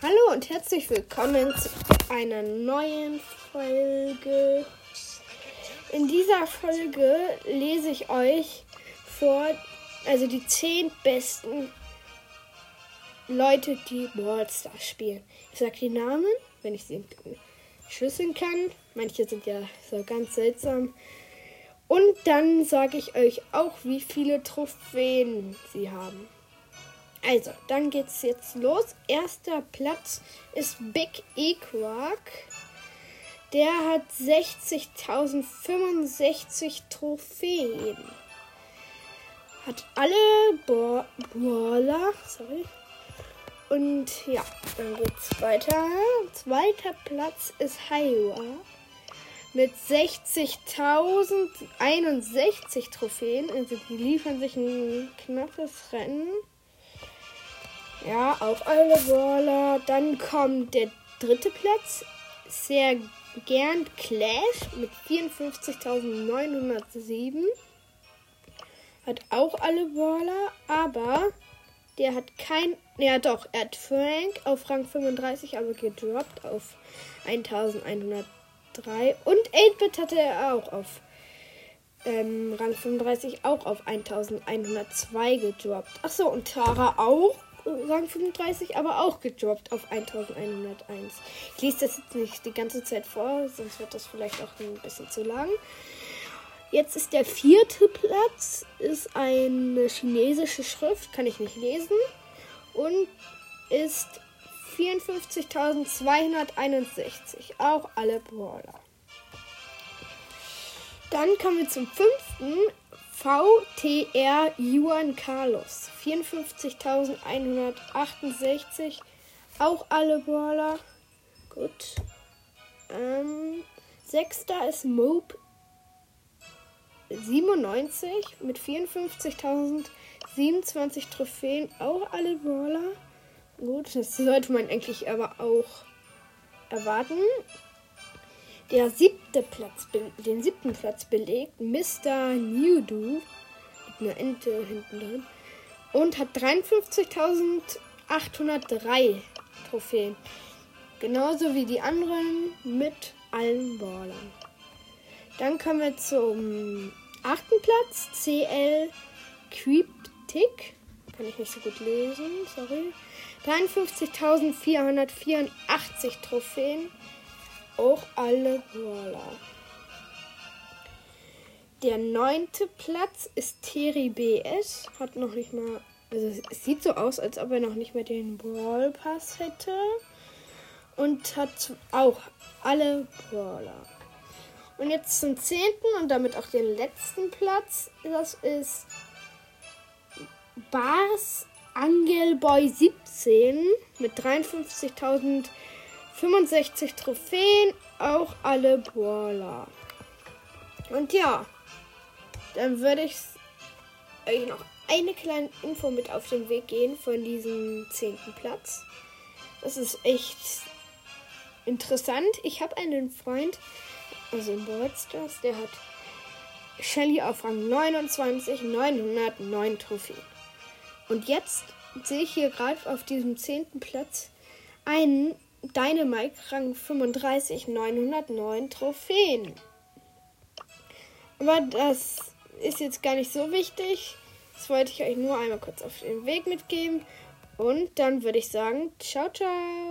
Hallo und herzlich willkommen zu einer neuen Folge. In dieser Folge lese ich euch vor, also die zehn besten Leute, die Ballstars spielen. Ich sage die Namen, wenn ich sie schlüsseln kann. Manche sind ja so ganz seltsam. Und dann sage ich euch auch, wie viele Trophäen sie haben. Also, dann geht's jetzt los. Erster Platz ist Big Equark. Der hat 60.065 Trophäen. Hat alle Bo Baller. Sorry. Und ja, dann geht's weiter. Zweiter Platz ist Haiwa mit 60.061 Trophäen. Also die liefern sich ein knappes Rennen. Ja, auch alle Brawler. Dann kommt der dritte Platz. Sehr gern Clash mit 54.907. Hat auch alle Brawler, aber der hat kein. Ja, doch, er hat Frank auf Rang 35, aber gedroppt auf 1103. Und 8-Bit hatte er auch auf ähm, Rang 35, auch auf 1102 gedroppt. Achso, und Tara auch Rang 35, aber auch gedroppt auf 1101. Ich lese das jetzt nicht die ganze Zeit vor, sonst wird das vielleicht auch ein bisschen zu lang. Jetzt ist der vierte Platz, ist eine chinesische Schrift, kann ich nicht lesen. Und ist 54.261. Auch alle Brawler. Dann kommen wir zum fünften. VTR Juan Carlos. 54.168. Auch alle Brawler. Gut. Ähm, sechster ist Mope 97 mit 54.027 Trophäen. Auch alle Brawler. Gut, das sollte man eigentlich aber auch erwarten. Der siebte Platz, den siebten Platz belegt Mr. Newdo mit einer Ente hinten drin und hat 53.803 Trophäen. Genauso wie die anderen mit allen Ballern. Dann kommen wir zum achten Platz, CL Cryptic. Kann ich nicht so gut lesen, sorry. 53.484 Trophäen auch alle Brawler. Der neunte Platz ist Terry BS. Hat noch nicht mal. Also es sieht so aus, als ob er noch nicht mehr den Brawl Pass hätte. Und hat auch alle Brawler. Und jetzt zum zehnten und damit auch den letzten Platz. Das ist Bars Angelboy 17 mit 53.000 65 Trophäen, auch alle Brawler. Und ja, dann würde ich euch noch eine kleine Info mit auf den Weg gehen von diesem zehnten Platz. Das ist echt interessant. Ich habe einen Freund, also in Stars, der hat Shelly auf Rang 29, 909 Trophäen. Und jetzt sehe ich hier gerade auf diesem zehnten Platz einen Dynamite Rang 35, 909 Trophäen. Aber das ist jetzt gar nicht so wichtig. Das wollte ich euch nur einmal kurz auf den Weg mitgeben. Und dann würde ich sagen, ciao, ciao.